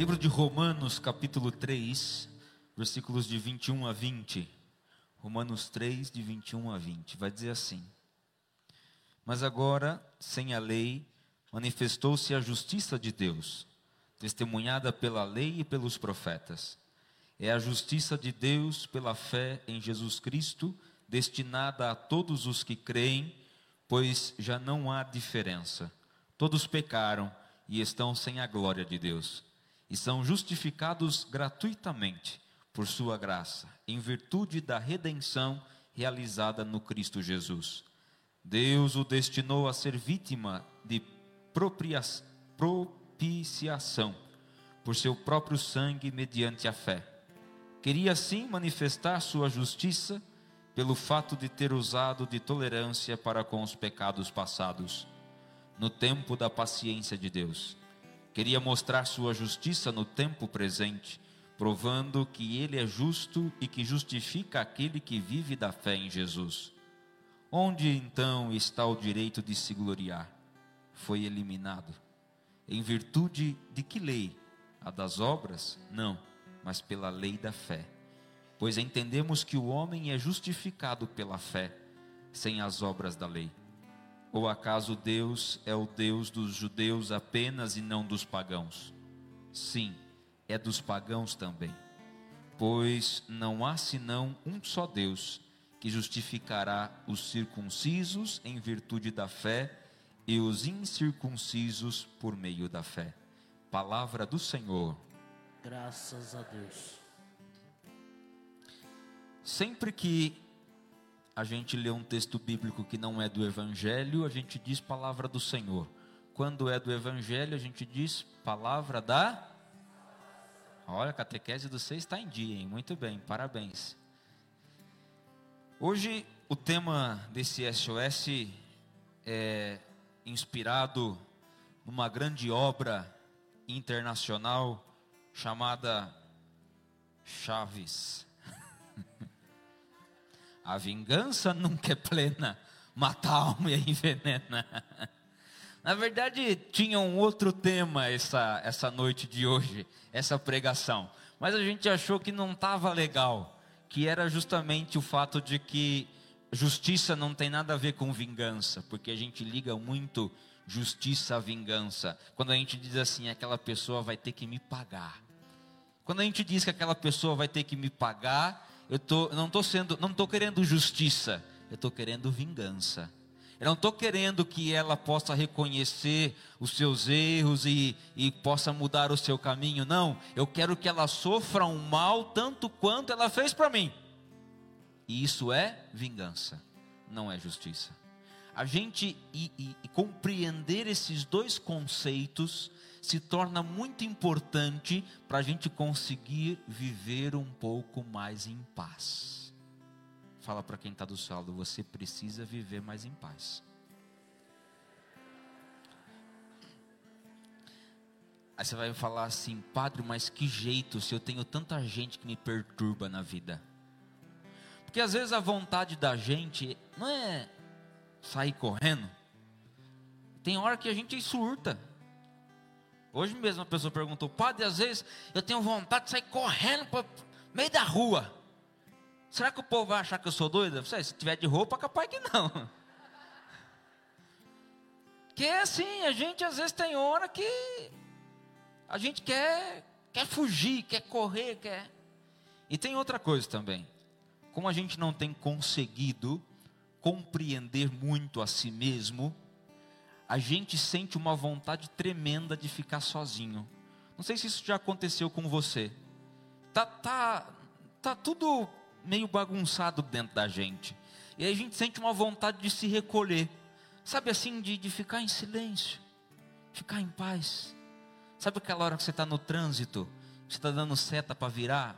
Livro de Romanos, capítulo 3, versículos de 21 a 20. Romanos 3, de 21 a 20. Vai dizer assim: Mas agora, sem a lei, manifestou-se a justiça de Deus, testemunhada pela lei e pelos profetas. É a justiça de Deus pela fé em Jesus Cristo, destinada a todos os que creem, pois já não há diferença. Todos pecaram e estão sem a glória de Deus e são justificados gratuitamente por Sua graça, em virtude da redenção realizada no Cristo Jesus. Deus o destinou a ser vítima de propiciação por seu próprio sangue mediante a fé. Queria assim manifestar sua justiça pelo fato de ter usado de tolerância para com os pecados passados, no tempo da paciência de Deus Queria mostrar sua justiça no tempo presente, provando que ele é justo e que justifica aquele que vive da fé em Jesus. Onde então está o direito de se gloriar? Foi eliminado. Em virtude de que lei? A das obras? Não, mas pela lei da fé. Pois entendemos que o homem é justificado pela fé, sem as obras da lei. Ou acaso Deus é o Deus dos judeus apenas e não dos pagãos? Sim, é dos pagãos também. Pois não há senão um só Deus, que justificará os circuncisos em virtude da fé e os incircuncisos por meio da fé. Palavra do Senhor. Graças a Deus. Sempre que a gente lê um texto bíblico que não é do Evangelho, a gente diz palavra do Senhor. Quando é do Evangelho, a gente diz palavra da. Olha, a catequese do seis está em dia, hein? Muito bem, parabéns. Hoje, o tema desse SOS é inspirado numa grande obra internacional chamada Chaves. A vingança nunca é plena, mata a alma e envenena. Na verdade, tinha um outro tema essa, essa noite de hoje, essa pregação. Mas a gente achou que não estava legal, que era justamente o fato de que justiça não tem nada a ver com vingança, porque a gente liga muito justiça à vingança. Quando a gente diz assim, aquela pessoa vai ter que me pagar. Quando a gente diz que aquela pessoa vai ter que me pagar, eu tô, não estou sendo, não estou querendo justiça, eu estou querendo vingança. Eu não estou querendo que ela possa reconhecer os seus erros e, e possa mudar o seu caminho. Não, eu quero que ela sofra um mal tanto quanto ela fez para mim. E isso é vingança, não é justiça. A gente e, e, e compreender esses dois conceitos se torna muito importante para a gente conseguir viver um pouco mais em paz. Fala para quem está do seu lado, você precisa viver mais em paz. Aí você vai falar assim, padre, mas que jeito se eu tenho tanta gente que me perturba na vida? Porque às vezes a vontade da gente não é sair correndo. Tem hora que a gente surta. Hoje mesmo uma pessoa perguntou, padre, às vezes eu tenho vontade de sair correndo para meio da rua. Será que o povo vai achar que eu sou doida? Se tiver de roupa, capaz que não. Que é assim, a gente às vezes tem hora que a gente quer, quer fugir, quer correr, quer. E tem outra coisa também. Como a gente não tem conseguido compreender muito a si mesmo, a gente sente uma vontade tremenda de ficar sozinho. Não sei se isso já aconteceu com você. Tá, tá, tá tudo meio bagunçado dentro da gente. E aí a gente sente uma vontade de se recolher. Sabe assim, de, de ficar em silêncio, ficar em paz. Sabe aquela hora que você está no trânsito, você está dando seta para virar?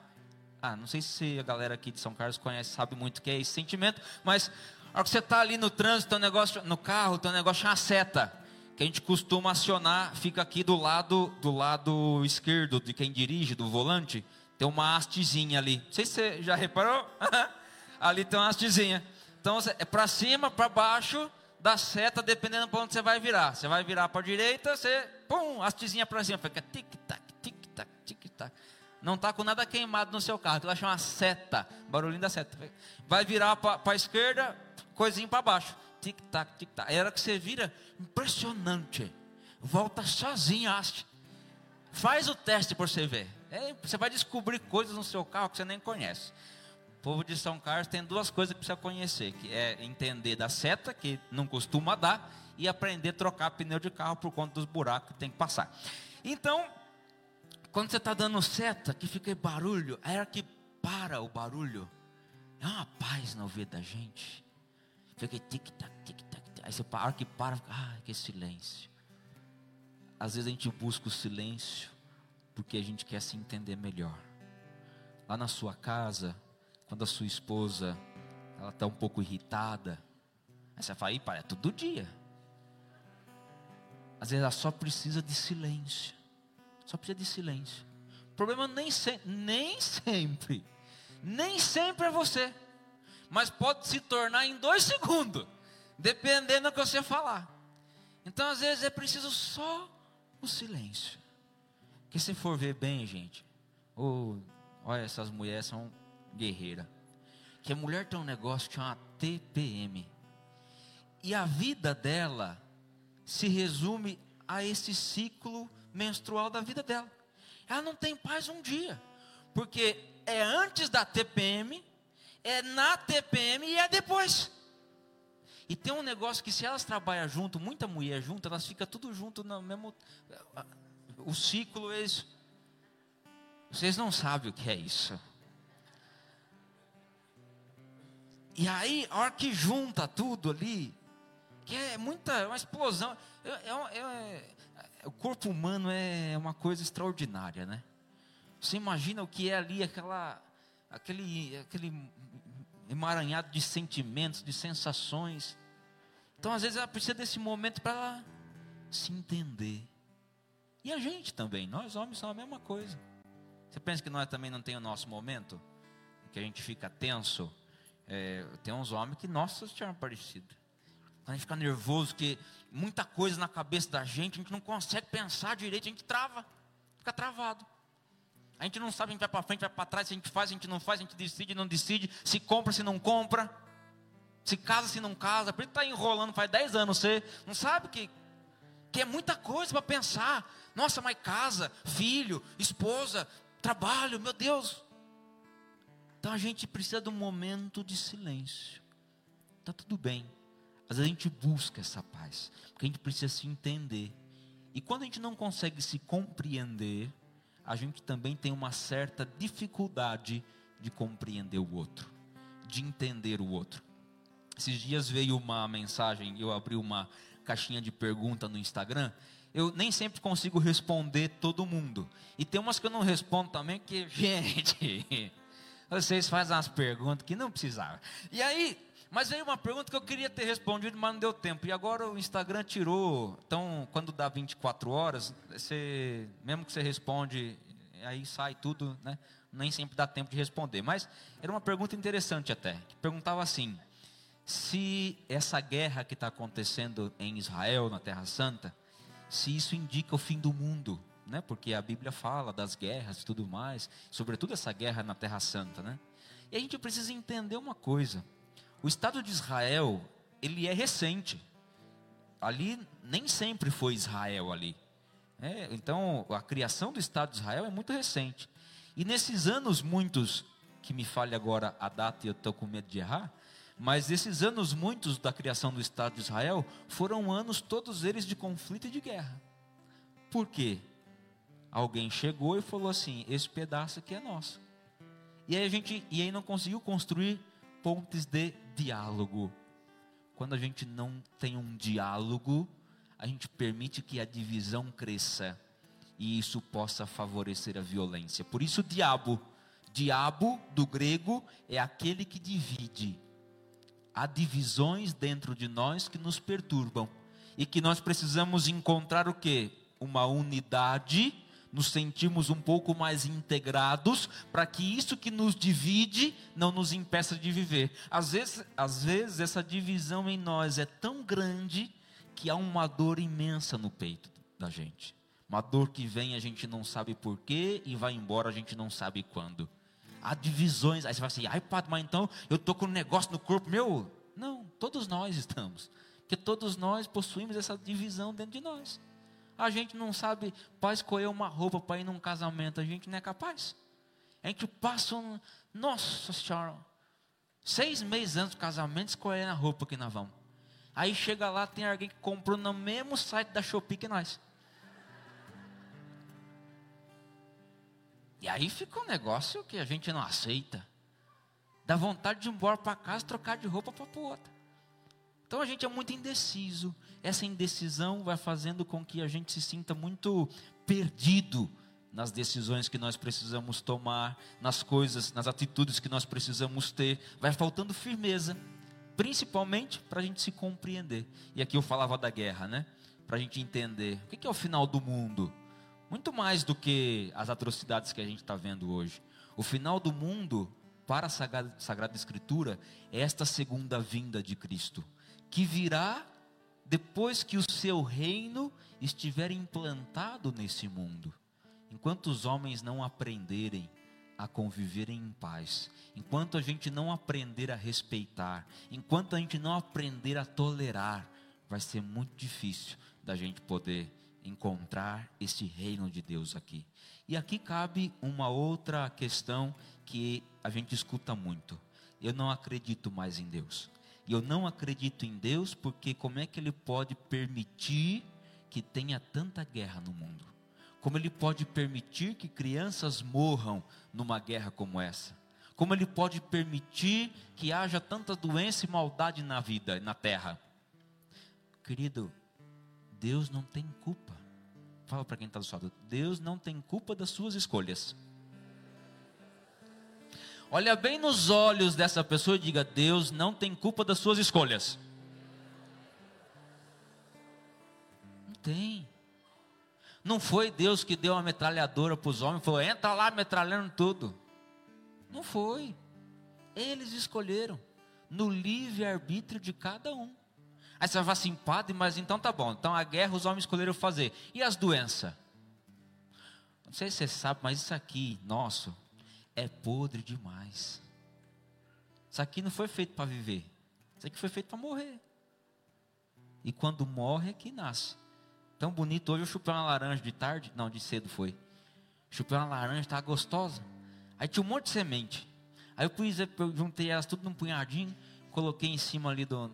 Ah, não sei se a galera aqui de São Carlos conhece, sabe muito o que é esse sentimento, mas a hora que você está ali no trânsito, negócio, no carro, tem um negócio chama seta, que a gente costuma acionar, fica aqui do lado, do lado esquerdo de quem dirige, do volante, tem uma hastezinha ali. Não sei se você já reparou. ali tem uma hastezinha. Então é para cima, para baixo da seta, dependendo para onde você vai virar. Você vai virar para a direita, você, pum, hastezinha para cima, fica tic-tac, tic-tac, tic-tac. Não está com nada queimado no seu carro, tu vai chamar seta, barulhinho da seta. Vai virar para a esquerda, coisinha para baixo. Tic-tac, tic-tac. Era que você vira impressionante. Volta sozinho, haste. Faz o teste para você ver. É, você vai descobrir coisas no seu carro que você nem conhece. O povo de São Carlos tem duas coisas que precisa conhecer, que é entender da seta, que não costuma dar, e aprender a trocar pneu de carro por conta dos buracos que tem que passar. Então, quando você está dando seta, que fica barulho, a hora que para o barulho, é uma paz na ouvido da gente. Fica tic-tac, tic-tac. Aí você para, que para, ah, que silêncio. Às vezes a gente busca o silêncio porque a gente quer se entender melhor. Lá na sua casa, quando a sua esposa ela está um pouco irritada, aí você fala, para, é todo dia. Às vezes ela só precisa de silêncio. Só precisa de silêncio. O problema nem, se, nem sempre, nem sempre é você, mas pode se tornar em dois segundos, dependendo do que você falar. Então, às vezes, é preciso só o silêncio. Que se for ver bem, gente, oh, olha, essas mulheres são guerreiras. Que a mulher tem um negócio que chama TPM. E a vida dela se resume a esse ciclo menstrual da vida dela. Ela não tem paz um dia, porque é antes da TPM, é na TPM e é depois. E tem um negócio que se elas trabalham junto, muita mulher junto, elas ficam tudo junto no mesmo o ciclo é isso. Vocês não sabem o que é isso. E aí, a hora que junta tudo ali, que é muita, é uma explosão. É, é, é, o corpo humano é uma coisa extraordinária, né? Você imagina o que é ali, aquela, aquele, aquele emaranhado de sentimentos, de sensações. Então, às vezes, ela precisa desse momento para se entender. E a gente também, nós homens somos a mesma coisa. Você pensa que nós também não tem o nosso momento? Que a gente fica tenso? É, tem uns homens que, nossa senhora, parecido. A gente fica nervoso, que muita coisa na cabeça da gente, a gente não consegue pensar direito, a gente trava, fica travado. A gente não sabe, a gente vai para frente, vai para trás, se a gente faz, a gente não faz, a gente decide, não decide, se compra, se não compra, se casa, se não casa, por isso está enrolando faz 10 anos, você não sabe que, que é muita coisa para pensar. Nossa, mas casa, filho, esposa, trabalho, meu Deus. Então a gente precisa de um momento de silêncio. Está tudo bem. Às vezes a gente busca essa paz, porque a gente precisa se entender. E quando a gente não consegue se compreender, a gente também tem uma certa dificuldade de compreender o outro, de entender o outro. Esses dias veio uma mensagem, eu abri uma caixinha de pergunta no Instagram eu nem sempre consigo responder todo mundo. E tem umas que eu não respondo também, que, gente, vocês fazem umas perguntas que não precisavam. E aí, mas veio uma pergunta que eu queria ter respondido, mas não deu tempo. E agora o Instagram tirou. Então, quando dá 24 horas, você, mesmo que você responde, aí sai tudo, né? Nem sempre dá tempo de responder. Mas era uma pergunta interessante até. Que perguntava assim: se essa guerra que está acontecendo em Israel, na Terra Santa, se isso indica o fim do mundo, né? Porque a Bíblia fala das guerras e tudo mais, sobretudo essa guerra na Terra Santa, né? E a gente precisa entender uma coisa: o Estado de Israel ele é recente. Ali nem sempre foi Israel ali. É, então a criação do Estado de Israel é muito recente. E nesses anos muitos que me fale agora a data e eu estou com medo de errar, mas esses anos muitos da criação do Estado de Israel foram anos todos eles de conflito e de guerra. Por quê? Alguém chegou e falou assim: esse pedaço aqui é nosso. E aí a gente e aí não conseguiu construir pontes de diálogo. Quando a gente não tem um diálogo, a gente permite que a divisão cresça e isso possa favorecer a violência. Por isso, diabo, diabo do grego é aquele que divide há divisões dentro de nós que nos perturbam e que nós precisamos encontrar o que? Uma unidade, nos sentimos um pouco mais integrados para que isso que nos divide não nos impeça de viver. Às vezes, às vezes essa divisão em nós é tão grande que há uma dor imensa no peito da gente. Uma dor que vem a gente não sabe porquê e vai embora a gente não sabe quando há divisões. Aí você fala assim, ai padre, mas então eu estou com um negócio no corpo meu. Não, todos nós estamos. Porque todos nós possuímos essa divisão dentro de nós. A gente não sabe para escolher uma roupa para ir num casamento, a gente não é capaz. A gente passa um, nossa senhora, seis meses antes do casamento escolhendo a roupa que nós vamos. Aí chega lá, tem alguém que comprou no mesmo site da Shopee que nós. E aí fica um negócio que a gente não aceita. Dá vontade de ir embora para casa, trocar de roupa para outra. Então a gente é muito indeciso. Essa indecisão vai fazendo com que a gente se sinta muito perdido nas decisões que nós precisamos tomar, nas coisas, nas atitudes que nós precisamos ter. Vai faltando firmeza, principalmente para a gente se compreender. E aqui eu falava da guerra, né? Para a gente entender o que é o final do mundo muito mais do que as atrocidades que a gente está vendo hoje. O final do mundo, para a Sagrada Escritura, é esta segunda vinda de Cristo, que virá depois que o seu reino estiver implantado nesse mundo. Enquanto os homens não aprenderem a conviverem em paz, enquanto a gente não aprender a respeitar, enquanto a gente não aprender a tolerar, vai ser muito difícil da gente poder encontrar esse reino de Deus aqui. E aqui cabe uma outra questão que a gente escuta muito. Eu não acredito mais em Deus. E eu não acredito em Deus porque como é que ele pode permitir que tenha tanta guerra no mundo? Como ele pode permitir que crianças morram numa guerra como essa? Como ele pode permitir que haja tanta doença e maldade na vida, na terra? Querido, Deus não tem culpa. Fala para quem está do seu lado. Deus não tem culpa das suas escolhas. Olha bem nos olhos dessa pessoa e diga: Deus não tem culpa das suas escolhas. Não tem. Não foi Deus que deu uma metralhadora para os homens falou: entra lá metralhando tudo. Não foi. Eles escolheram no livre-arbítrio de cada um. Aí você vai falar assim, padre, mas então tá bom. Então a guerra os homens escolheram fazer. E as doenças? Não sei se você sabe, mas isso aqui, nosso, é podre demais. Isso aqui não foi feito para viver. Isso aqui foi feito para morrer. E quando morre é que nasce. Tão bonito. Hoje eu chupei uma laranja de tarde. Não, de cedo foi. Chupei uma laranja, estava gostosa. Aí tinha um monte de semente. Aí eu, pus, eu juntei elas tudo num punhadinho. Coloquei em cima ali do,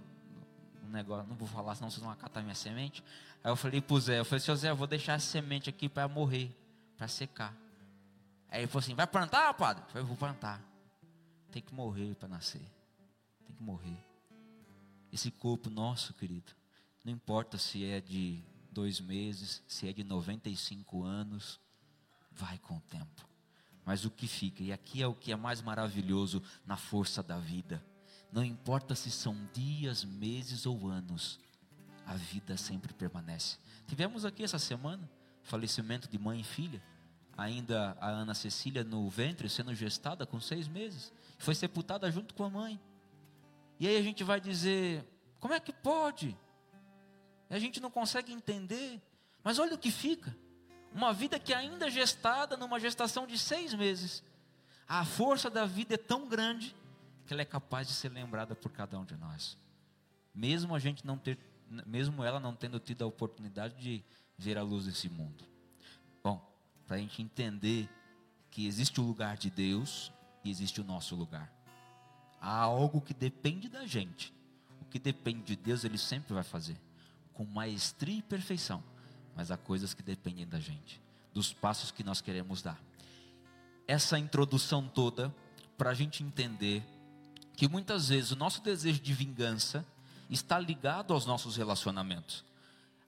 um negócio, não vou falar, senão vocês vão acatar minha semente. Aí eu falei pro Zé, eu falei, seu Zé, eu vou deixar essa semente aqui para morrer, para secar. Aí ele falou assim, vai plantar, padre? Eu falei, vou plantar. Tem que morrer para nascer. Tem que morrer. Esse corpo nosso, querido, não importa se é de dois meses, se é de 95 anos, vai com o tempo. Mas o que fica, e aqui é o que é mais maravilhoso na força da vida não importa se são dias, meses ou anos, a vida sempre permanece. Tivemos aqui essa semana falecimento de mãe e filha. Ainda a Ana Cecília no ventre, sendo gestada com seis meses. Foi sepultada junto com a mãe. E aí a gente vai dizer: como é que pode? A gente não consegue entender. Mas olha o que fica: uma vida que ainda é gestada, numa gestação de seis meses. A força da vida é tão grande que ela é capaz de ser lembrada por cada um de nós. Mesmo a gente não ter, mesmo ela não tendo tido a oportunidade de ver a luz desse mundo. Bom, para a gente entender que existe o lugar de Deus e existe o nosso lugar. Há algo que depende da gente. O que depende de Deus, Ele sempre vai fazer. Com maestria e perfeição. Mas há coisas que dependem da gente. Dos passos que nós queremos dar. Essa introdução toda, para a gente entender que muitas vezes o nosso desejo de vingança está ligado aos nossos relacionamentos.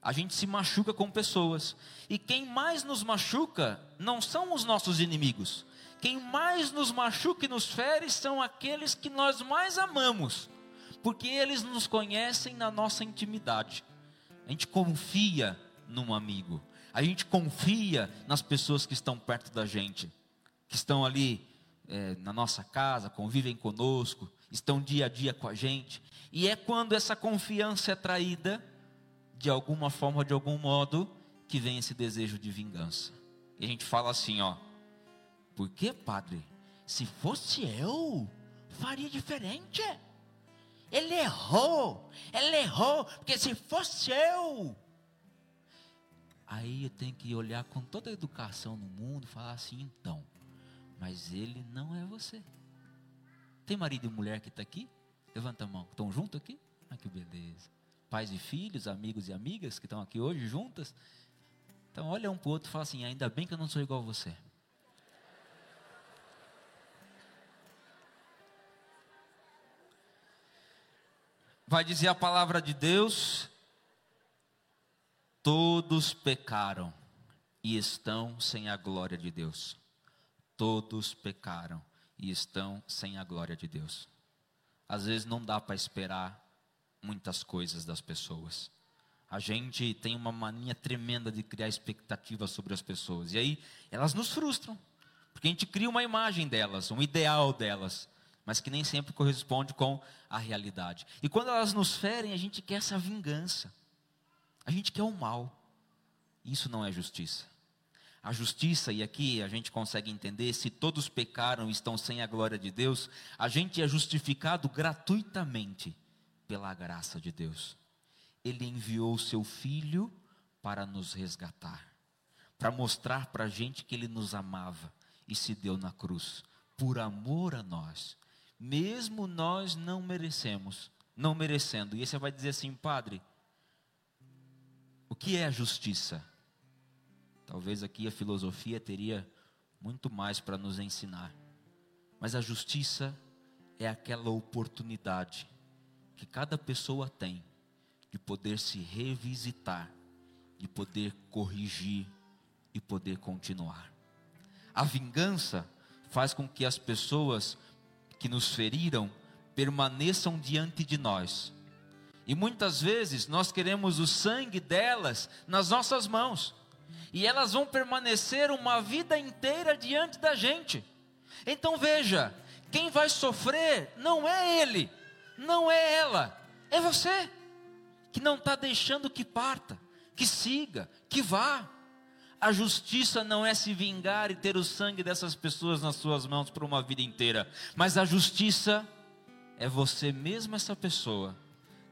A gente se machuca com pessoas, e quem mais nos machuca não são os nossos inimigos. Quem mais nos machuca e nos fere são aqueles que nós mais amamos, porque eles nos conhecem na nossa intimidade. A gente confia num amigo, a gente confia nas pessoas que estão perto da gente, que estão ali é, na nossa casa, convivem conosco, estão dia a dia com a gente. E é quando essa confiança é traída, de alguma forma, de algum modo, que vem esse desejo de vingança. E a gente fala assim, ó, por que, padre? Se fosse eu, faria diferente. Ele errou, ele errou, porque se fosse eu. Aí eu tenho que olhar com toda a educação no mundo e falar assim, então, mas ele não é você. Tem marido e mulher que está aqui? Levanta a mão. Estão juntos aqui? Ah, que beleza. Pais e filhos, amigos e amigas que estão aqui hoje juntas. Então olha um para o outro e fala assim: ainda bem que eu não sou igual a você. Vai dizer a palavra de Deus: todos pecaram e estão sem a glória de Deus. Todos pecaram e estão sem a glória de Deus. Às vezes não dá para esperar muitas coisas das pessoas. a gente tem uma mania tremenda de criar expectativas sobre as pessoas. E aí elas nos frustram, porque a gente cria uma imagem delas, um ideal delas, mas que nem sempre corresponde com a realidade. E quando elas nos ferem, a gente quer essa vingança. A gente quer o mal. Isso não é justiça. A justiça, e aqui a gente consegue entender, se todos pecaram e estão sem a glória de Deus, a gente é justificado gratuitamente pela graça de Deus. Ele enviou o seu filho para nos resgatar, para mostrar para a gente que ele nos amava e se deu na cruz, por amor a nós, mesmo nós não merecemos, não merecendo. E você vai dizer assim, padre, o que é a justiça? Talvez aqui a filosofia teria muito mais para nos ensinar. Mas a justiça é aquela oportunidade que cada pessoa tem de poder se revisitar, de poder corrigir e poder continuar. A vingança faz com que as pessoas que nos feriram permaneçam diante de nós. E muitas vezes nós queremos o sangue delas nas nossas mãos e elas vão permanecer uma vida inteira diante da gente. Então veja, quem vai sofrer não é ele, não é ela, é você, que não está deixando que parta, que siga, que vá. A justiça não é se vingar e ter o sangue dessas pessoas nas suas mãos por uma vida inteira, mas a justiça é você mesmo, essa pessoa,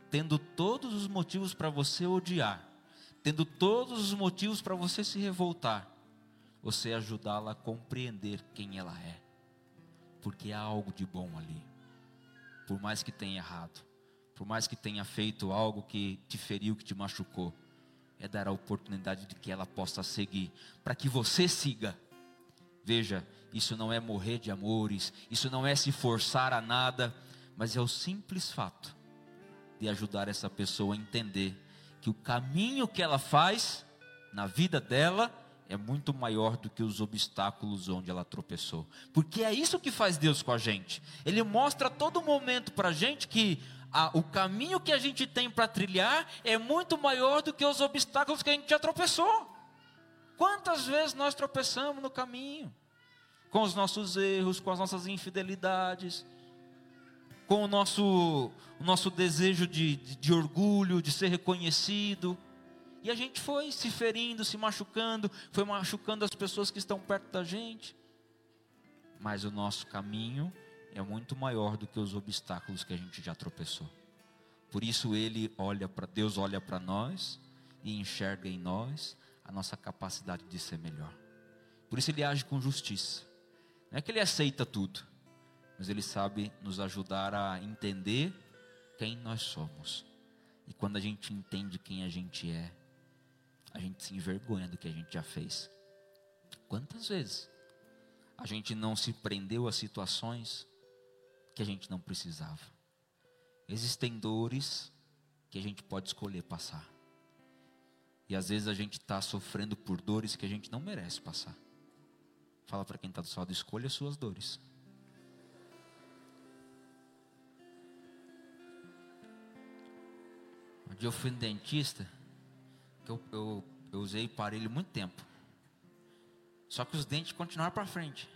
tendo todos os motivos para você odiar, tendo todos os motivos para você se revoltar, você ajudá-la a compreender quem ela é, porque há algo de bom ali, por mais que tenha errado, por mais que tenha feito algo que te feriu, que te machucou, é dar a oportunidade de que ela possa seguir, para que você siga. Veja, isso não é morrer de amores, isso não é se forçar a nada, mas é o simples fato de ajudar essa pessoa a entender que o caminho que ela faz na vida dela é muito maior do que os obstáculos onde ela tropeçou. Porque é isso que faz Deus com a gente. Ele mostra a todo momento para a gente que a, o caminho que a gente tem para trilhar é muito maior do que os obstáculos que a gente já tropeçou. Quantas vezes nós tropeçamos no caminho? Com os nossos erros, com as nossas infidelidades, com o nosso, o nosso desejo de, de, de orgulho, de ser reconhecido. E a gente foi se ferindo, se machucando, foi machucando as pessoas que estão perto da gente. Mas o nosso caminho é muito maior do que os obstáculos que a gente já tropeçou. Por isso ele olha para Deus olha para nós e enxerga em nós a nossa capacidade de ser melhor. Por isso ele age com justiça. Não é que ele aceita tudo, mas Ele sabe nos ajudar a entender quem nós somos. E quando a gente entende quem a gente é, a gente se envergonha do que a gente já fez. Quantas vezes a gente não se prendeu a situações que a gente não precisava? Existem dores que a gente pode escolher passar. E às vezes a gente está sofrendo por dores que a gente não merece passar. Fala para quem está do seu lado, escolha suas dores. Um dia eu fui no dentista, eu, eu, eu usei aparelho muito tempo. Só que os dentes continuaram para frente.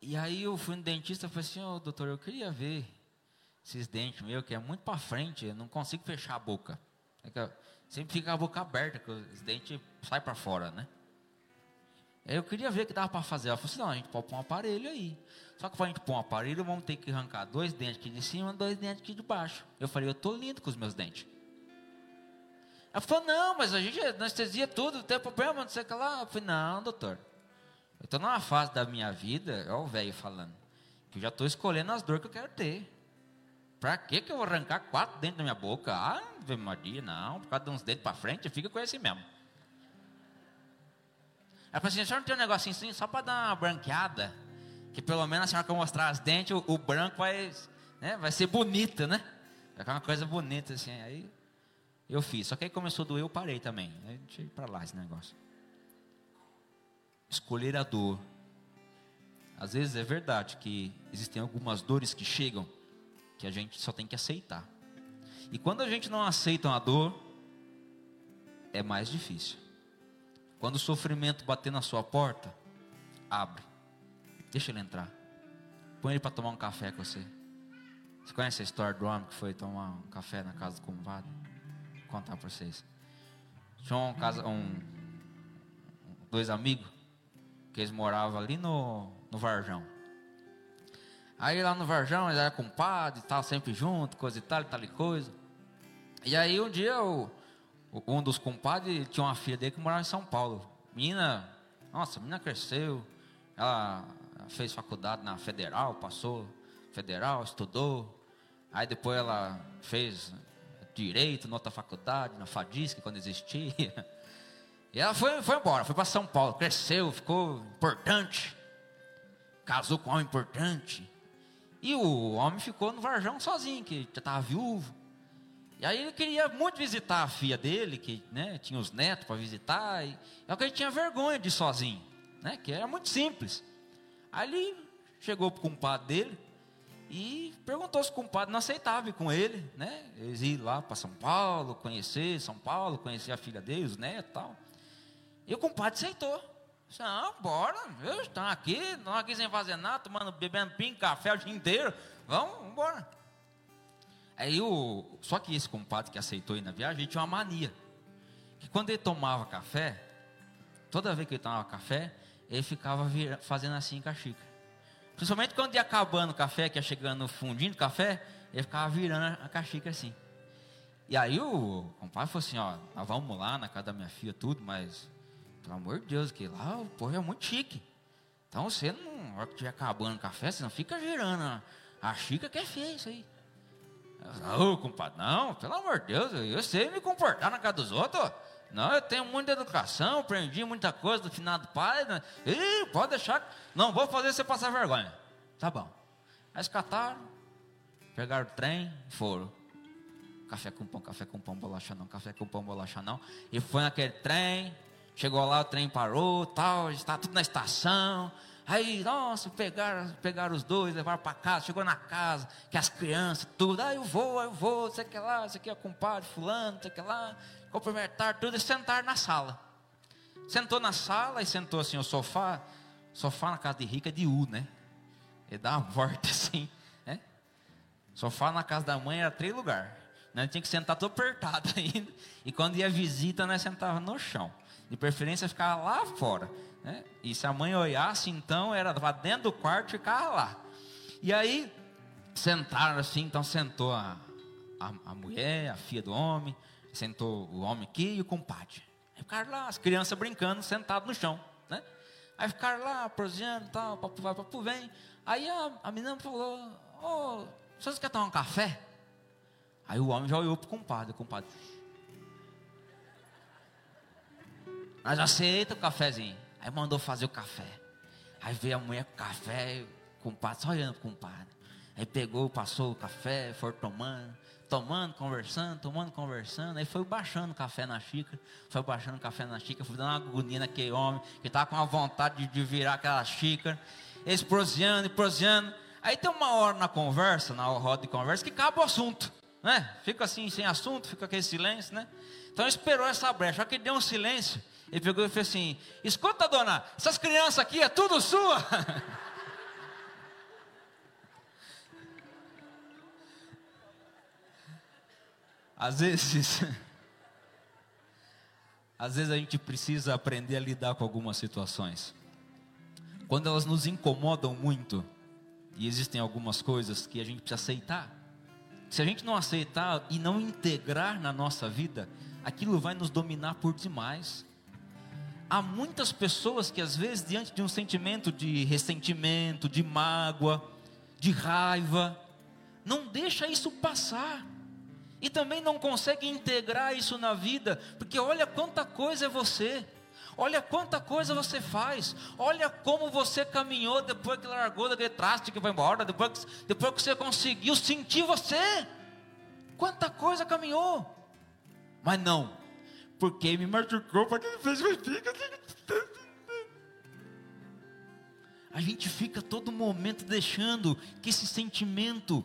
E aí eu fui no dentista e falei assim, oh, doutor, eu queria ver esses dentes meus, que é muito para frente, eu não consigo fechar a boca. É sempre fica a boca aberta, que os dentes saem para fora, né? Aí eu queria ver o que dava para fazer. Ela falou assim, não, a gente pode pôr um aparelho aí. Só que para a gente pôr um aparelho, vamos ter que arrancar dois dentes aqui de cima dois dentes aqui de baixo. Eu falei, eu estou lindo com os meus dentes. Ela falou, não, mas a gente anestesia tudo, não tem problema, não sei o que lá. Eu falei, não, doutor. Eu estou numa fase da minha vida, olha o velho falando, que eu já estou escolhendo as dores que eu quero ter. Para que que eu vou arrancar quatro dentes da minha boca? Ah, Maria, não, por causa de uns dentes para frente, fica com esse mesmo. Ela falou assim, a senhora não tem um negocinho assim, só para dar uma branqueada? Que pelo menos a senhora que mostrar os dentes, o, o, branco vai, né, vai ser bonito, né? Vai ficar uma coisa bonita assim. Aí eu fiz. Só que aí começou a doer, eu parei também. Aí deixei para lá esse negócio. Escolher a dor. Às vezes é verdade que existem algumas dores que chegam que a gente só tem que aceitar. E quando a gente não aceita uma dor, é mais difícil. Quando o sofrimento bater na sua porta, abre. Deixa ele entrar. Põe ele para tomar um café com você. Você conhece a história do homem que foi tomar um café na casa do compadre? Contar para vocês. Tinha um, casa, um, dois amigos que eles moravam ali no, no Varjão. Aí lá no Varjão eles eram compadres e tal, sempre junto, coisa e tal, e tal e coisa. E aí um dia o, um dos compadres tinha uma filha dele que morava em São Paulo. Menina, nossa, menina cresceu, ela fez faculdade na federal, passou federal, estudou. Aí depois ela fez direito na outra faculdade, na FADISC, quando existia. E ela foi, foi embora, foi para São Paulo, cresceu, ficou importante. Casou com um homem importante. E o homem ficou no Varjão sozinho, que já estava viúvo. E aí ele queria muito visitar a filha dele, que né, tinha os netos para visitar. E, é que ele tinha vergonha de ir sozinho, né, que era muito simples. Aí ele chegou para o compadre dele e perguntou se o compadre não aceitava ir com ele, né? Eles ir lá para São Paulo, conhecer São Paulo, conhecer a filha dele, os netos e tal. E o compadre aceitou. Disse, ah, bora, estão aqui, estão aqui sem fazer nada, tomando, bebendo ping, café o dia inteiro. Vamos, embora. Aí o, só que esse compadre que aceitou ir na viagem, ele tinha uma mania. Que quando ele tomava café, toda vez que ele tomava café, ele ficava fazendo assim com a xícara. Principalmente quando ia acabando o café, que ia chegando no fundinho do café, ele ficava virando a, a xícara assim. E aí o compadre falou assim, ó, nós vamos lá na casa da minha filha, tudo, mas, pelo amor de Deus, que lá o povo é muito chique. Então você não, na hora que estiver acabando o café, você não fica girando a, a que é feio isso aí. Ô, compadre, não, pelo amor de Deus, eu sei me comportar na casa dos outros. Não, eu tenho muita educação, aprendi muita coisa do final do pai. Né? Ih, pode deixar. Não vou fazer você passar vergonha. Tá bom. Aí cataram, pegaram o trem e foram. Café com pão, café com pão, bolacha não, café com pão, bolacha não. E foi naquele trem, chegou lá, o trem parou, tal, está tudo na estação. Aí, nossa, pegaram, pegaram os dois, levaram para casa, chegou na casa, que as crianças, tudo, ah, eu vou, eu vou, sei que lá, sei que é compadre, fulano, sei que lá, cumprimentaram tudo e sentaram na sala. Sentou na sala e sentou assim, o sofá, sofá na casa de rica é de U, né? Ele dá uma assim, né? Sofá na casa da mãe era três lugares. Nós tinha que sentar todo apertado ainda. E quando ia visita, nós sentava no chão. De preferência, ficava lá fora. Né? E se a mãe olhasse, então, era para dentro do quarto e ficava lá. E aí, sentaram assim, então sentou a, a, a, mulher, a filha do homem, sentou o homem aqui e o compadre. Aí ficaram lá, as crianças brincando, sentados no chão. Né? Aí ficaram lá, proseando e tal, papo vai, papo vem. Aí a, a menina falou, ô, oh, vocês querem tomar um café? Aí o homem já olhou para o compadre, o compadre. Nós aceita o cafezinho. Aí mandou fazer o café. Aí veio a mulher com o café, o compadre, só olhando para o compadre. Aí pegou, passou o café, foi tomando, tomando, conversando, tomando, conversando. Aí foi baixando café na xícara, foi baixando café na xícara, foi dando uma agonia naquele homem, que estava com a vontade de, de, virar aquela xícara. Eles proseando e proseando. Aí tem uma hora na conversa, na roda de conversa, que acaba o assunto. Né? Fica assim, sem assunto, fica aquele silêncio, né? Então esperou essa brecha, só que deu um silêncio. Ele pegou e fez assim: Escuta, dona, essas crianças aqui é tudo sua. Às vezes, às vezes a gente precisa aprender a lidar com algumas situações. Quando elas nos incomodam muito, e existem algumas coisas que a gente precisa aceitar. Se a gente não aceitar e não integrar na nossa vida, aquilo vai nos dominar por demais há muitas pessoas que às vezes diante de um sentimento de ressentimento, de mágoa, de raiva, não deixa isso passar. E também não consegue integrar isso na vida, porque olha quanta coisa é você. Olha quanta coisa você faz. Olha como você caminhou depois que largou daquele traste que vai embora, depois, depois que você conseguiu sentir você. Quanta coisa caminhou. Mas não, porque me machucou, porque me fez fica. A gente fica todo momento deixando que esse sentimento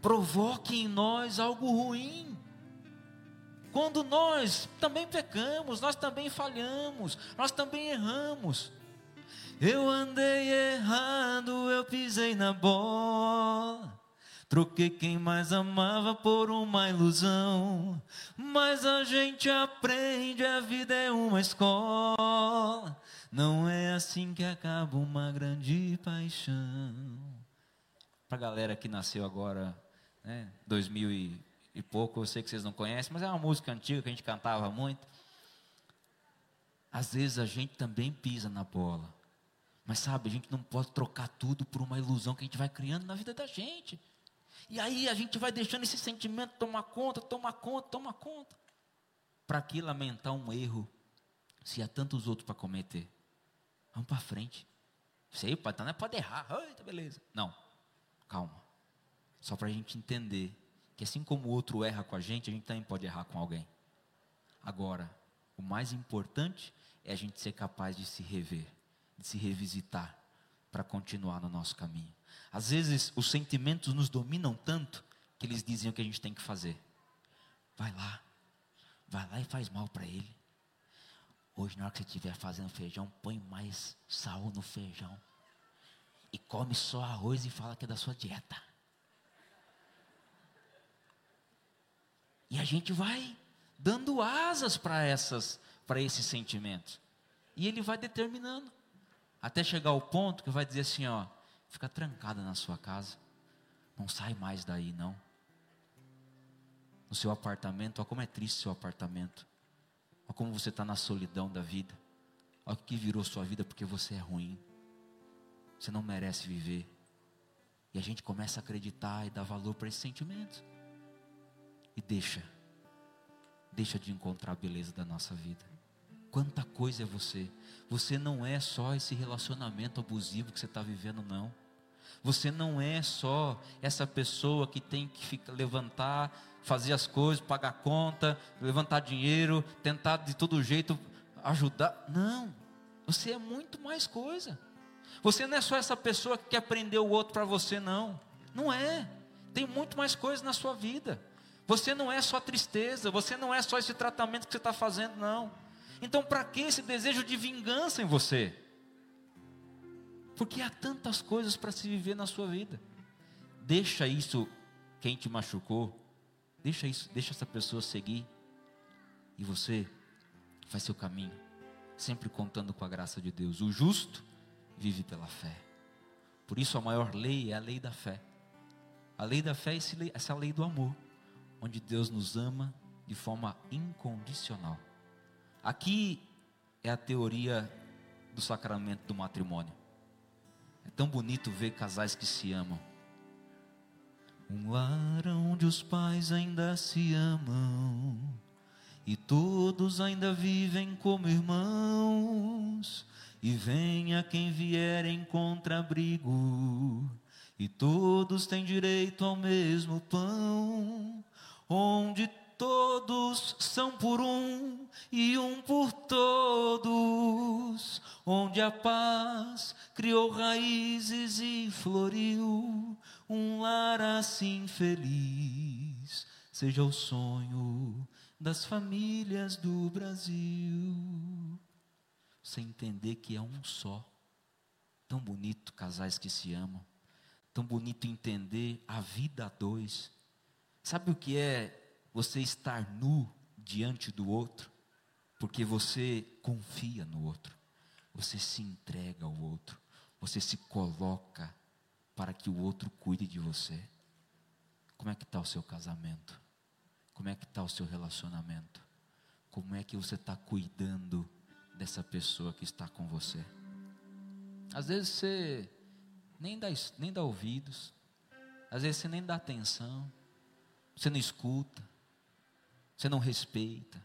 provoque em nós algo ruim. Quando nós também pecamos, nós também falhamos, nós também erramos. Eu andei errado, eu pisei na bola. Troquei quem mais amava por uma ilusão. Mas a gente aprende, a vida é uma escola. Não é assim que acaba uma grande paixão. Para a galera que nasceu agora, né, 2000 e, e pouco, eu sei que vocês não conhecem, mas é uma música antiga que a gente cantava muito. Às vezes a gente também pisa na bola. Mas sabe, a gente não pode trocar tudo por uma ilusão que a gente vai criando na vida da gente. E aí a gente vai deixando esse sentimento tomar conta, tomar conta, tomar conta. Para que lamentar um erro se há tantos outros para cometer? Vamos para frente. Sei, pai, então não é pode errar. Eita, beleza. Não, calma. Só para a gente entender que assim como o outro erra com a gente, a gente também pode errar com alguém. Agora, o mais importante é a gente ser capaz de se rever, de se revisitar para continuar no nosso caminho. Às vezes os sentimentos nos dominam tanto que eles dizem o que a gente tem que fazer. Vai lá, vai lá e faz mal para ele. Hoje, na hora que você estiver fazendo feijão, põe mais sal no feijão. E come só arroz e fala que é da sua dieta. E a gente vai dando asas para essas, para esses sentimentos. E ele vai determinando. Até chegar ao ponto que vai dizer assim, ó, fica trancada na sua casa. Não sai mais daí, não. No seu apartamento, olha como é triste o seu apartamento. Olha como você está na solidão da vida. Olha o que virou sua vida porque você é ruim. Você não merece viver. E a gente começa a acreditar e dar valor para esses sentimentos. E deixa. Deixa de encontrar a beleza da nossa vida. Quanta coisa é você. Você não é só esse relacionamento abusivo que você está vivendo, não. Você não é só essa pessoa que tem que ficar, levantar, fazer as coisas, pagar conta, levantar dinheiro, tentar de todo jeito ajudar. Não. Você é muito mais coisa. Você não é só essa pessoa que quer prender o outro para você, não. Não é. Tem muito mais coisa na sua vida. Você não é só tristeza, você não é só esse tratamento que você está fazendo, não. Então, para que esse desejo de vingança em você? Porque há tantas coisas para se viver na sua vida. Deixa isso quem te machucou, deixa isso, deixa essa pessoa seguir e você faz seu caminho, sempre contando com a graça de Deus. O justo vive pela fé. Por isso a maior lei é a lei da fé. A lei da fé é essa lei do amor, onde Deus nos ama de forma incondicional. Aqui é a teoria do sacramento do matrimônio. É tão bonito ver casais que se amam. Um lar onde os pais ainda se amam e todos ainda vivem como irmãos. E venha quem vier em contrabrigo, e todos têm direito ao mesmo pão, onde todos são por um e um por todos, onde a paz criou raízes e floriu, um lar assim feliz, seja o sonho das famílias do Brasil. Sem entender que é um só. Tão bonito casais que se amam. Tão bonito entender a vida a dois. Sabe o que é você estar nu diante do outro, porque você confia no outro, você se entrega ao outro, você se coloca para que o outro cuide de você. Como é que está o seu casamento? Como é que está o seu relacionamento? Como é que você está cuidando dessa pessoa que está com você? Às vezes você nem dá, nem dá ouvidos, às vezes você nem dá atenção, você não escuta, você não respeita,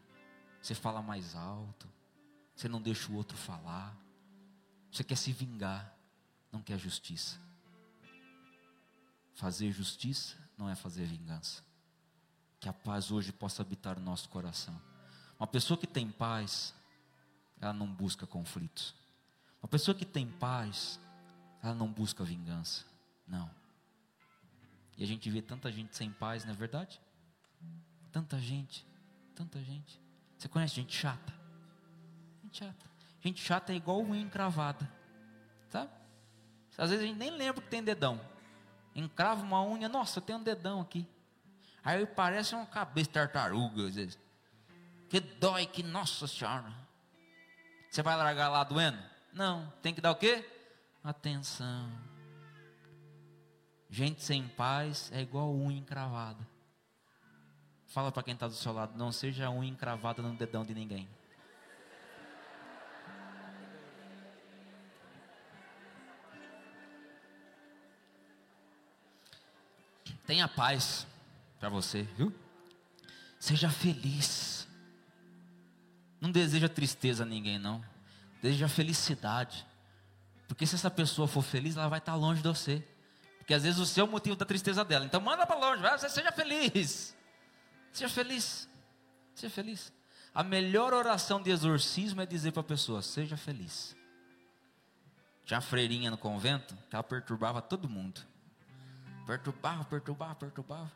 você fala mais alto, você não deixa o outro falar, você quer se vingar, não quer justiça. Fazer justiça não é fazer vingança. Que a paz hoje possa habitar no nosso coração. Uma pessoa que tem paz, ela não busca conflitos. Uma pessoa que tem paz, ela não busca vingança. Não. E a gente vê tanta gente sem paz, não é verdade? Tanta gente, tanta gente. Você conhece gente chata? Gente chata. Gente chata é igual unha encravada. Sabe? Às vezes a gente nem lembra que tem dedão. Encrava uma unha, nossa, tem um dedão aqui. Aí parece uma cabeça de tartaruga, às vezes. Que dói, que nossa senhora. Você vai largar lá doendo? Não, tem que dar o quê? Atenção. Gente sem paz é igual unha encravada. Fala para quem está do seu lado, não seja unha encravada no dedão de ninguém. Tenha paz para você, viu? Seja feliz. Não deseja tristeza a ninguém, não. Deseja felicidade. Porque se essa pessoa for feliz, ela vai estar longe de você. Porque às vezes o seu motivo da tristeza dela. Então manda para longe, vai, seja feliz. Seja feliz. Seja feliz. A melhor oração de exorcismo é dizer para a pessoa: seja feliz. Tinha a freirinha no convento que ela perturbava todo mundo. Perturbava, perturbava, perturbava.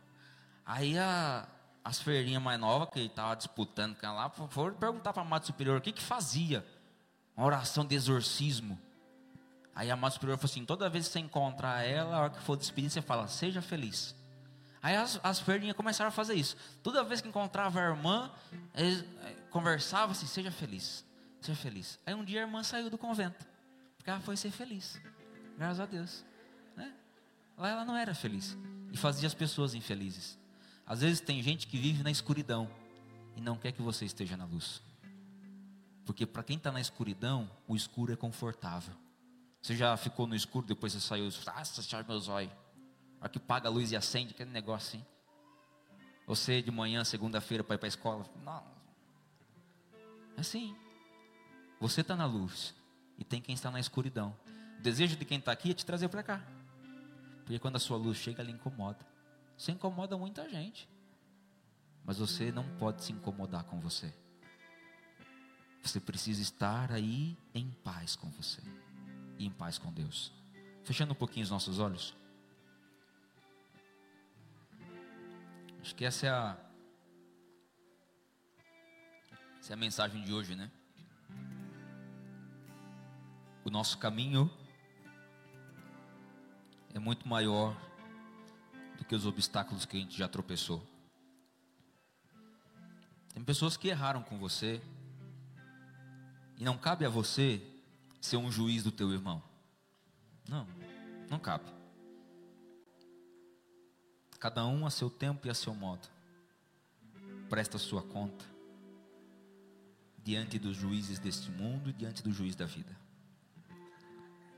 Aí a, as freirinhas mais novas que estavam disputando com ela lá, foram perguntar para a Mata Superior o que, que fazia. Uma oração de exorcismo. Aí a Mata Superior falou assim: toda vez que você encontrar ela, a hora que for despedir, você fala, seja feliz. Aí as, as começaram a fazer isso. Toda vez que encontrava a irmã, eles eh, conversavam assim: seja feliz, seja feliz. Aí um dia a irmã saiu do convento, porque ela foi ser feliz. Graças a Deus. Né? Lá ela não era feliz e fazia as pessoas infelizes. Às vezes tem gente que vive na escuridão e não quer que você esteja na luz. Porque para quem está na escuridão, o escuro é confortável. Você já ficou no escuro, depois você saiu, nossa, senhora, meus olhos. A que paga a luz e acende, aquele negócio assim. Você de manhã, segunda-feira, para ir para a escola. Não. É assim. Você está na luz e tem quem está na escuridão. O desejo de quem está aqui é te trazer para cá. Porque quando a sua luz chega, ela incomoda. Você incomoda muita gente. Mas você não pode se incomodar com você. Você precisa estar aí em paz com você e em paz com Deus. Fechando um pouquinho os nossos olhos. Acho que essa é a essa é a mensagem de hoje, né? O nosso caminho é muito maior do que os obstáculos que a gente já tropeçou. Tem pessoas que erraram com você e não cabe a você ser um juiz do teu irmão. Não, não cabe. Cada um a seu tempo e a seu modo. Presta sua conta diante dos juízes deste mundo e diante do juiz da vida.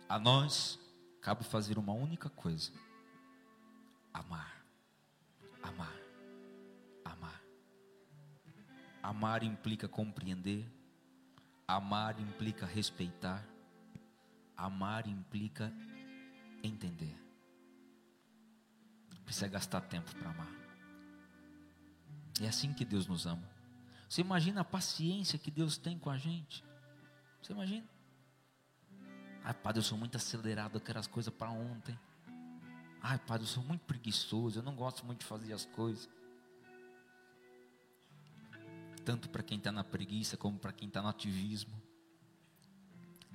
A nós cabe fazer uma única coisa: amar. Amar. Amar. Amar implica compreender Amar implica respeitar. Amar implica entender. Precisa gastar tempo para amar. É assim que Deus nos ama. Você imagina a paciência que Deus tem com a gente? Você imagina? Ai, Padre, eu sou muito acelerado, eu quero as coisas para ontem. Ai, Padre, eu sou muito preguiçoso, eu não gosto muito de fazer as coisas tanto para quem está na preguiça como para quem está no ativismo.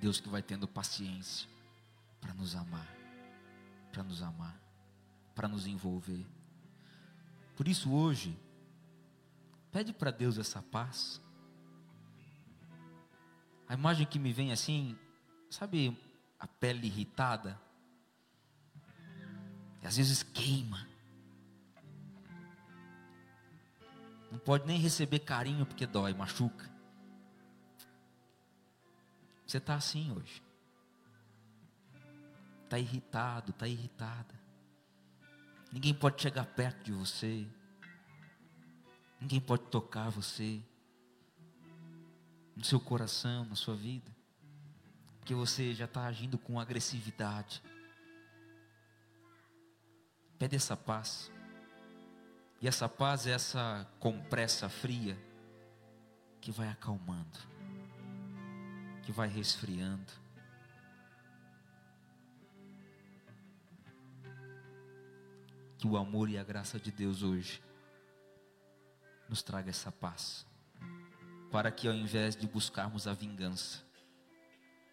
Deus que vai tendo paciência para nos amar, para nos amar, para nos envolver. Por isso hoje, pede para Deus essa paz. A imagem que me vem assim, sabe, a pele irritada, e às vezes queima. Não pode nem receber carinho porque dói, machuca. Você está assim hoje. Está irritado, está irritada. Ninguém pode chegar perto de você. Ninguém pode tocar você. No seu coração, na sua vida. Porque você já está agindo com agressividade. Pede essa paz. E essa paz é essa compressa fria que vai acalmando, que vai resfriando. Que o amor e a graça de Deus hoje nos traga essa paz, para que ao invés de buscarmos a vingança,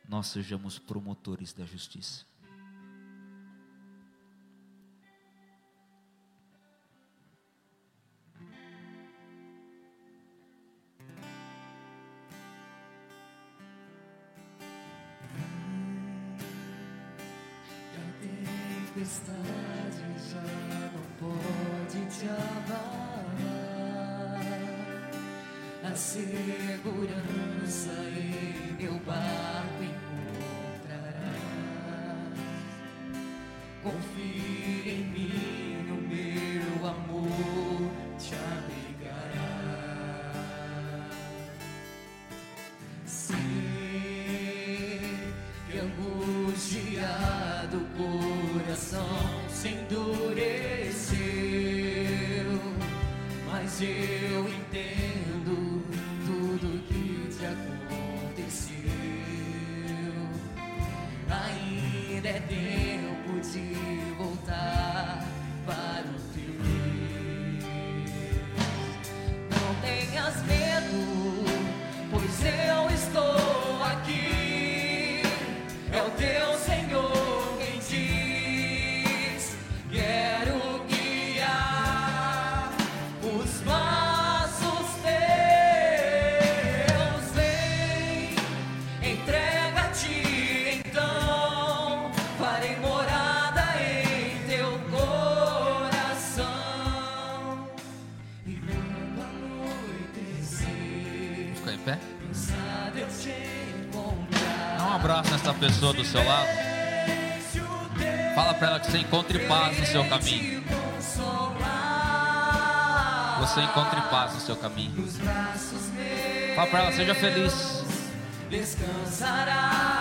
nós sejamos promotores da justiça. Confia pessoa do seu lado. Fala para ela que você encontre paz no seu caminho. Você encontre paz no seu caminho. Fala para ela, seja feliz. descansarás.